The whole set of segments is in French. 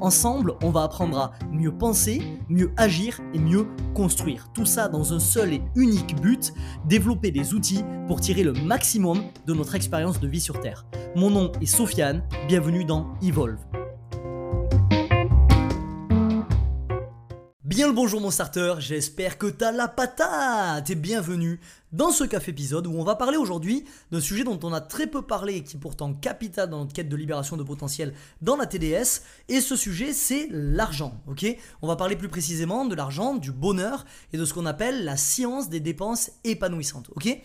Ensemble, on va apprendre à mieux penser, mieux agir et mieux construire. Tout ça dans un seul et unique but, développer des outils pour tirer le maximum de notre expérience de vie sur Terre. Mon nom est Sofiane, bienvenue dans Evolve. Bien le bonjour mon starter, j'espère que t'as la patate et bienvenue dans ce café épisode où on va parler aujourd'hui d'un sujet dont on a très peu parlé et qui est pourtant capital dans notre quête de libération de potentiel dans la TDS et ce sujet c'est l'argent, ok? On va parler plus précisément de l'argent, du bonheur et de ce qu'on appelle la science des dépenses épanouissantes, ok?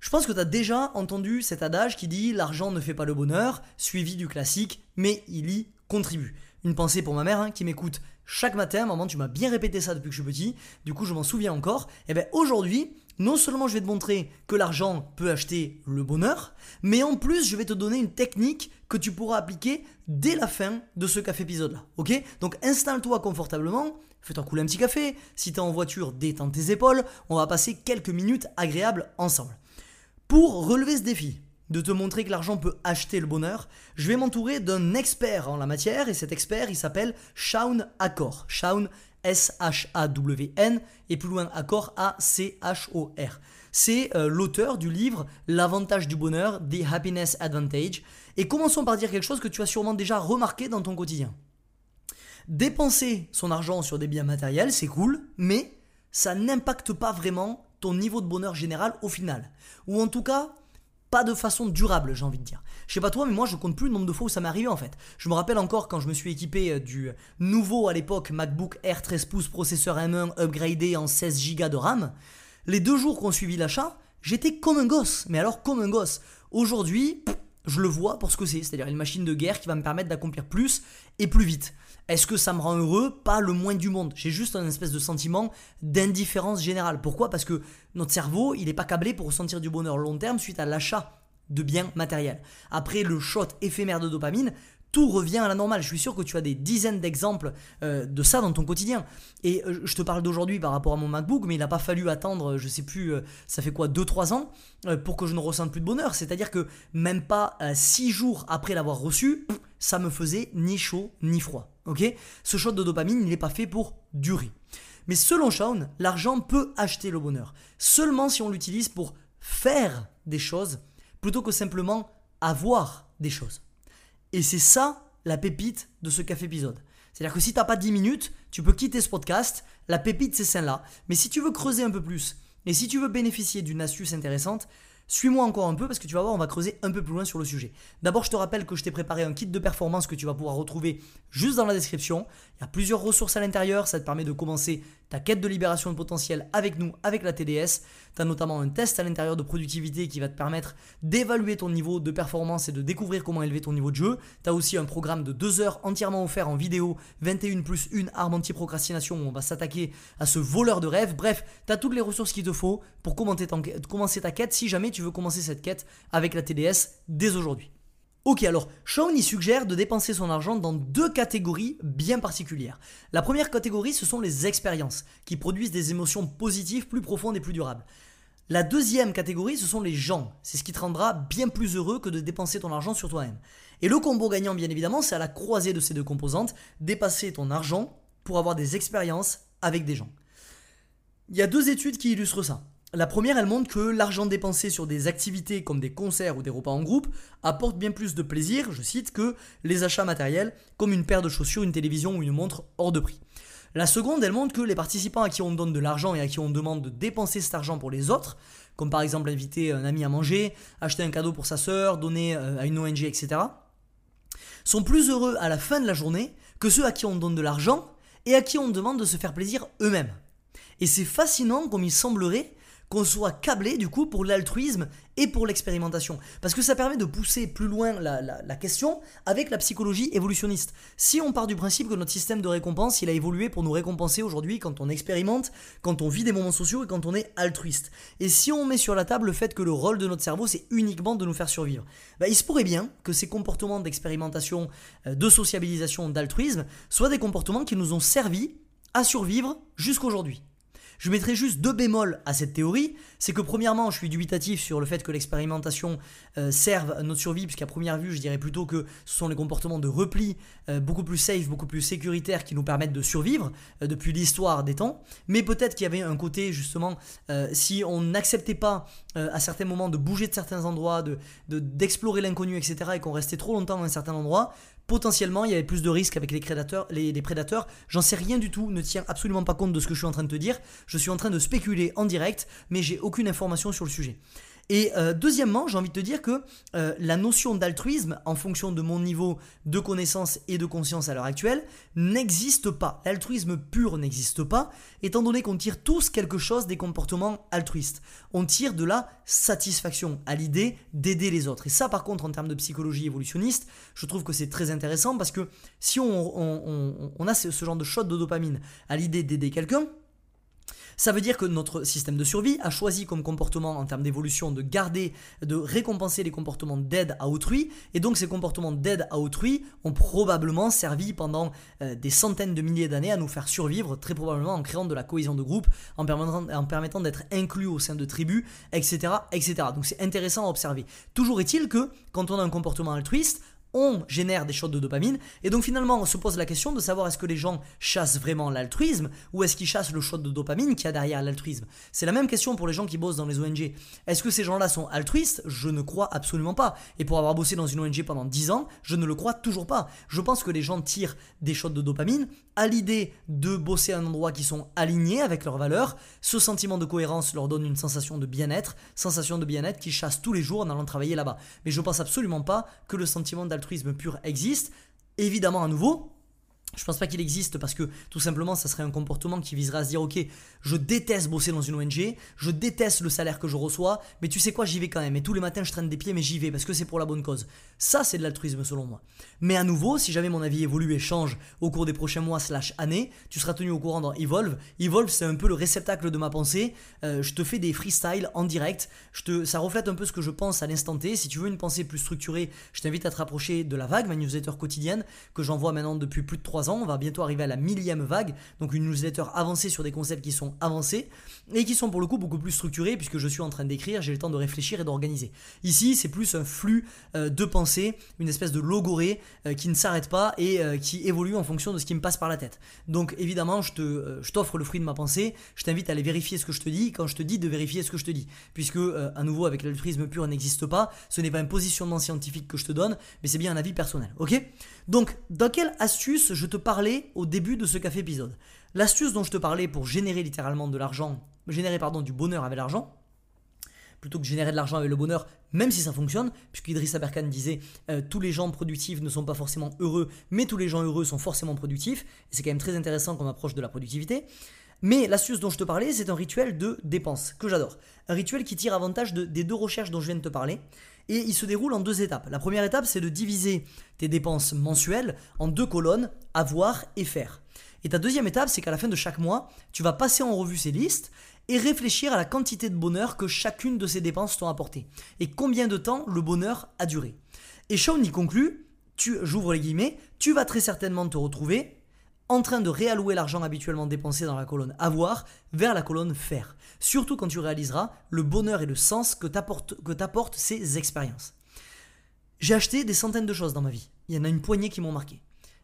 Je pense que tu as déjà entendu cet adage qui dit l'argent ne fait pas le bonheur, suivi du classique, mais il y contribue. Une pensée pour ma mère hein, qui m'écoute chaque matin. Maman, tu m'as bien répété ça depuis que je suis petit. Du coup, je m'en souviens encore. Et eh bien aujourd'hui, non seulement je vais te montrer que l'argent peut acheter le bonheur, mais en plus, je vais te donner une technique que tu pourras appliquer dès la fin de ce café épisode-là. Ok? Donc installe-toi confortablement. Fais-toi couler un petit café. Si tu es en voiture, détends tes épaules. On va passer quelques minutes agréables ensemble. Pour relever ce défi, de te montrer que l'argent peut acheter le bonheur, je vais m'entourer d'un expert en la matière et cet expert il s'appelle Shaun Accor. Shaun S-H-A-W-N et plus loin Accor A-C-H-O-R. C'est euh, l'auteur du livre L'avantage du bonheur, The Happiness Advantage. Et commençons par dire quelque chose que tu as sûrement déjà remarqué dans ton quotidien. Dépenser son argent sur des biens matériels, c'est cool, mais ça n'impacte pas vraiment ton niveau de bonheur général au final. Ou en tout cas, pas de façon durable, j'ai envie de dire. Je sais pas toi, mais moi je compte plus le nombre de fois où ça m'est arrivé en fait. Je me rappelle encore quand je me suis équipé euh, du nouveau à l'époque MacBook Air 13 pouces processeur M1 upgradé en 16 Go de RAM. Les deux jours qu'on suivi l'achat, j'étais comme un gosse, mais alors comme un gosse. Aujourd'hui, je le vois pour ce que c'est, c'est-à-dire une machine de guerre qui va me permettre d'accomplir plus et plus vite. Est-ce que ça me rend heureux? Pas le moins du monde. J'ai juste un espèce de sentiment d'indifférence générale. Pourquoi? Parce que notre cerveau, il n'est pas câblé pour ressentir du bonheur long terme suite à l'achat de biens matériels. Après le shot éphémère de dopamine, tout revient à la normale. Je suis sûr que tu as des dizaines d'exemples euh, de ça dans ton quotidien. Et euh, je te parle d'aujourd'hui par rapport à mon MacBook, mais il n'a pas fallu attendre, je sais plus, euh, ça fait quoi, 2-3 ans, pour que je ne ressente plus de bonheur. C'est-à-dire que même pas 6 jours après l'avoir reçu, ça me faisait ni chaud ni froid. Ok? Ce shot de dopamine, il n'est pas fait pour durer. Mais selon Shaun, l'argent peut acheter le bonheur. Seulement si on l'utilise pour faire des choses plutôt que simplement avoir des choses. Et c'est ça la pépite de ce café épisode. C'est-à-dire que si tu n'as pas 10 minutes, tu peux quitter ce podcast. La pépite, c'est celle-là. Mais si tu veux creuser un peu plus, et si tu veux bénéficier d'une astuce intéressante, suis-moi encore un peu parce que tu vas voir, on va creuser un peu plus loin sur le sujet. D'abord, je te rappelle que je t'ai préparé un kit de performance que tu vas pouvoir retrouver juste dans la description. Il y a plusieurs ressources à l'intérieur, ça te permet de commencer ta quête de libération de potentiel avec nous, avec la TDS. Tu as notamment un test à l'intérieur de productivité qui va te permettre d'évaluer ton niveau de performance et de découvrir comment élever ton niveau de jeu. Tu as aussi un programme de 2 heures entièrement offert en vidéo, 21 plus 1 arme anti-procrastination où on va s'attaquer à ce voleur de rêve. Bref, tu as toutes les ressources qu'il te faut pour commencer ta quête si jamais tu veux commencer cette quête avec la TDS dès aujourd'hui. Ok, alors Sean y suggère de dépenser son argent dans deux catégories bien particulières. La première catégorie, ce sont les expériences, qui produisent des émotions positives plus profondes et plus durables. La deuxième catégorie, ce sont les gens. C'est ce qui te rendra bien plus heureux que de dépenser ton argent sur toi-même. Et le combo gagnant, bien évidemment, c'est à la croisée de ces deux composantes, dépasser ton argent pour avoir des expériences avec des gens. Il y a deux études qui illustrent ça. La première, elle montre que l'argent dépensé sur des activités comme des concerts ou des repas en groupe apporte bien plus de plaisir, je cite, que les achats matériels comme une paire de chaussures, une télévision ou une montre hors de prix. La seconde, elle montre que les participants à qui on donne de l'argent et à qui on demande de dépenser cet argent pour les autres, comme par exemple inviter un ami à manger, acheter un cadeau pour sa sœur, donner euh, à une ONG, etc., sont plus heureux à la fin de la journée que ceux à qui on donne de l'argent et à qui on demande de se faire plaisir eux-mêmes. Et c'est fascinant comme il semblerait qu'on soit câblé du coup pour l'altruisme et pour l'expérimentation. Parce que ça permet de pousser plus loin la, question avec la psychologie évolutionniste. Si on part du principe que notre système de récompense, il a évolué pour nous récompenser aujourd'hui quand on expérimente, quand on vit des moments sociaux et quand on est altruiste. Et si on met sur la table le fait que le rôle de notre cerveau, c'est uniquement de nous faire survivre, bah, il se pourrait bien que ces comportements d'expérimentation, euh, de sociabilisation, d'altruisme soient des comportements qui nous ont servi à survivre jusqu'aujourd'hui. Je mettrai juste deux bémols à cette théorie. C'est que premièrement, je suis dubitatif sur le fait que l'expérimentation euh, serve à notre survie, puisqu'à première vue, je dirais plutôt que ce sont les comportements de repli euh, beaucoup plus safe, beaucoup plus sécuritaires qui nous permettent de survivre euh, depuis l'histoire des temps. Mais peut-être qu'il y avait un côté justement, si on n'acceptait pas à certains moments de bouger de certains endroits, de, d'explorer l'inconnu, etc., et qu'on restait trop longtemps dans un certain endroit, potentiellement il y avait plus de risques avec les prédateurs. Les. J'en sais rien du tout, ne tiens absolument pas compte de ce que je suis en train de te dire. Je suis en train de spéculer en direct, mais j'ai aucune information sur le sujet. Et euh, deuxièmement, j'ai envie de te dire que euh, la notion d'altruisme, en fonction de mon niveau de connaissance et de conscience à l'heure actuelle, n'existe pas. L'altruisme pur n'existe pas, étant donné qu'on tire tous quelque chose des comportements altruistes. On tire de la satisfaction à l'idée d'aider les autres. Et ça, par contre, en termes de psychologie évolutionniste, je trouve que c'est très intéressant parce que si on, a ce genre de shot de dopamine à l'idée d'aider quelqu'un, ça veut dire que notre système de survie a choisi comme comportement en termes d'évolution de garder, de récompenser les comportements d'aide à autrui, et donc ces comportements d'aide à autrui ont probablement servi pendant euh, des centaines de milliers d'années à nous faire survivre, très probablement en créant de la cohésion de groupe, en permettant, d'être inclus au sein de tribus, etc. etc. Donc c'est intéressant à observer. Toujours est-il que quand on a un comportement altruiste, on génère des shots de dopamine. Et donc finalement, on se pose la question de savoir est-ce que les gens chassent vraiment l'altruisme ou est-ce qu'ils chassent le shot de dopamine qui y a derrière l'altruisme. C'est la même question pour les gens qui bossent dans les ONG. Est-ce que ces gens-là sont altruistes? Je ne crois absolument pas. Et pour avoir bossé dans une ONG pendant 10 ans, je ne le crois toujours pas. Je pense que les gens tirent des shots de dopamine à l'idée de bosser un endroit qui sont alignés avec leurs valeurs. Ce sentiment de cohérence leur donne une sensation de bien-être, sensation de bien-être qui chasse tous les jours en allant travailler là-bas. Mais je pense absolument pas que le sentiment d'altruisme altruisme pur existe. Évidemment, à nouveau, je pense pas qu'il existe parce que tout simplement ça serait un comportement qui viserait à se dire ok je déteste bosser dans une ONG, je déteste le salaire que je reçois, mais tu sais quoi j'y vais quand même et tous les matins je traîne des pieds mais j'y vais parce que c'est pour la bonne cause. Ça c'est de l'altruisme selon moi. Mais à nouveau si jamais mon avis évolue et change au cours des prochains mois slash années, tu seras tenu au courant dans Evolve. Evolve c'est un peu le réceptacle de ma pensée. Euh, je te fais des freestyles en direct. Ça reflète un peu ce que je pense à l'instant T. Si tu veux une pensée plus structurée, je t'invite à te rapprocher de la vague, ma newsletter quotidienne que j'envoie maintenant depuis plus de 3 ans. On va bientôt arriver à la millième vague, donc une newsletter avancée sur des concepts qui sont avancés et qui sont pour le coup beaucoup plus structurés puisque je suis en train d'écrire, j'ai le temps de réfléchir et d'organiser. Ici, c'est plus un flux euh, de pensée, une espèce de logorée euh, qui ne s'arrête pas et euh, qui évolue en fonction de ce qui me passe par la tête. Donc évidemment, je, te, t'offre le fruit de ma pensée, je t'invite à aller vérifier ce que je te dis quand je te dis de vérifier ce que je te dis. Puisque, à nouveau, avec l'altruisme pur n'existe pas, ce n'est pas un positionnement scientifique que je te donne, mais c'est bien un avis personnel. Ok? Donc, dans quelle astuce je te parlais au début de ce café épisode L'astuce dont je te parlais pour générer littéralement de l'argent, générer pardon, du bonheur avec l'argent, plutôt que générer de l'argent avec le bonheur, même si ça fonctionne, puisque Idriss Aberkan disait euh, tous les gens productifs ne sont pas forcément heureux, mais tous les gens heureux sont forcément productifs, c'est quand même très intéressant qu'on approche de la productivité. Mais l'astuce dont je te parlais, c'est un rituel de dépense que j'adore. Un rituel qui tire avantage des deux recherches dont je viens de te parler. Et il se déroule en deux étapes. La première étape, c'est de diviser tes dépenses mensuelles en deux colonnes, avoir et faire. Et ta deuxième étape, c'est qu'à la fin de chaque mois, tu vas passer en revue ces listes et réfléchir à la quantité de bonheur que chacune de ces dépenses t'ont apporté et combien de temps le bonheur a duré. Et Sean y conclut, j'ouvre les guillemets, tu vas très certainement te retrouver en train de réallouer l'argent habituellement dépensé dans la colonne avoir vers la colonne faire. Surtout quand tu réaliseras le bonheur et le sens que t'apportent ces expériences. J'ai acheté des centaines de choses dans ma vie. Il y en a une poignée qui m'ont marqué.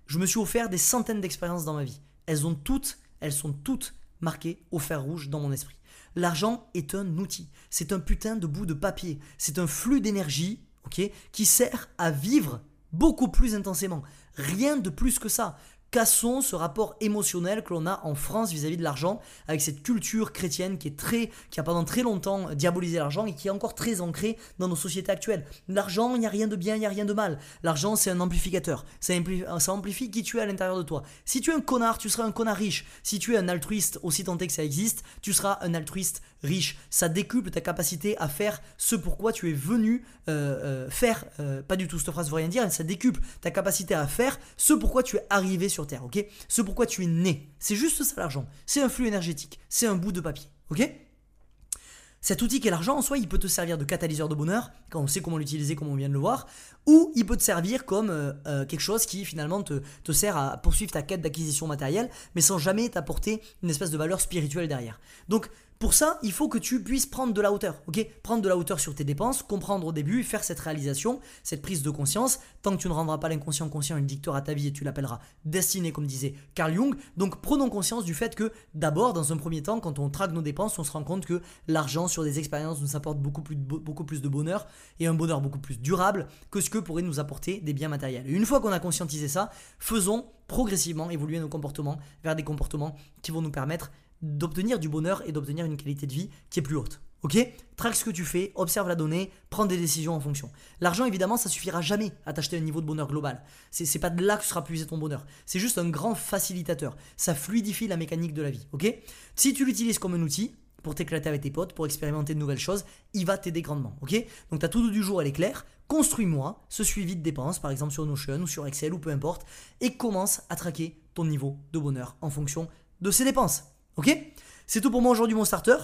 Je me suis offert des centaines d'expériences dans ma vie. Elles ont toutes, elles sont toutes marquées au fer rouge dans mon esprit. L'argent est un outil. C'est un putain de bout de papier. C'est un flux d'énergie, ok, qui sert à vivre beaucoup plus intensément. Rien de plus que ça. Cassons ce rapport émotionnel que l'on a en France vis-à-vis de l'argent, avec cette culture chrétienne qui est très, qui a pendant très longtemps diabolisé l'argent et qui est encore très ancrée dans nos sociétés actuelles. L'argent, il n'y a rien de bien, il n'y a rien de mal. L'argent, c'est un amplificateur. Ça amplifie, qui tu es à l'intérieur de toi. Si tu es un connard, tu seras un connard riche. Si tu es un altruiste, aussi tenté que ça existe, tu seras un altruiste riche. Ça décuple ta capacité à faire ce pourquoi tu es venu euh, euh, faire. Euh, pas du tout, cette phrase veut rien dire. Ça décuple ta capacité à faire ce pourquoi tu es arrivé sur Ce pourquoi tu es né. C'est juste ça l'argent. C'est un flux énergétique. C'est un bout de papier, ok? Cet outil qui est l'argent, en soi, il peut te servir de catalyseur de bonheur, quand on sait comment l'utiliser, comme on vient de le voir, ou il peut te servir comme quelque chose qui finalement te, sert à poursuivre ta quête d'acquisition matérielle, mais sans jamais t'apporter une espèce de valeur spirituelle derrière. Donc pour ça, il faut que tu puisses prendre de la hauteur, ok? Prendre de la hauteur sur tes dépenses, comprendre au début, faire cette réalisation, cette prise de conscience. Tant que tu ne rendras pas l'inconscient conscient, il dictera ta vie et tu l'appelleras destinée, comme disait Carl Jung. Donc prenons conscience du fait que d'abord, dans un premier temps, quand on traque nos dépenses, on se rend compte que l'argent sur des expériences nous apporte beaucoup plus, beaucoup plus de bonheur et un bonheur beaucoup plus durable que ce que pourrait nous apporter des biens matériels. Et une fois qu'on a conscientisé ça, faisons progressivement évoluer nos comportements vers des comportements qui vont nous permettre d'obtenir du bonheur et d'obtenir une qualité de vie qui est plus haute. Ok? Traque ce que tu fais, observe la donnée, prends des décisions en fonction. L'argent, évidemment, ça suffira jamais à t'acheter un niveau de bonheur global. C'est pas de là que sera puisé ton bonheur. C'est juste un grand facilitateur. Ça fluidifie la mécanique de la vie. Ok? Si tu l'utilises comme un outil, pour t'éclater avec tes potes, pour expérimenter de nouvelles choses, il va t'aider grandement. Ok? Donc ta tout du jour, elle est claire. Construis-moi ce suivi de dépenses, par exemple sur Notion ou sur Excel ou peu importe, et commence à traquer ton niveau de bonheur en fonction de ces dépenses. Ok? C'est tout pour moi aujourd'hui, mon starter.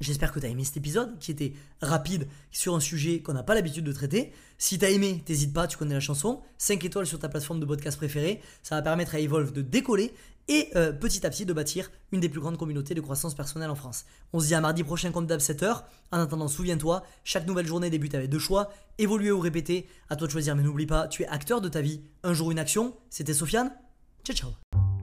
J'espère que tu as aimé cet épisode qui était rapide sur un sujet qu'on n'a pas l'habitude de traiter. Si tu as aimé, t'hésites pas, tu connais la chanson. 5 étoiles sur ta plateforme de podcast préférée. Ça va permettre à Evolve de décoller et euh, petit à petit de bâtir une des plus grandes communautés de croissance personnelle en France. On se dit à mardi prochain comme d'hab 7h. En attendant, souviens-toi, chaque nouvelle journée débute avec deux choix, évoluer ou répéter. À toi de choisir, mais n'oublie pas, tu es acteur de ta vie. Un jour une action. C'était Sofiane. Ciao ciao.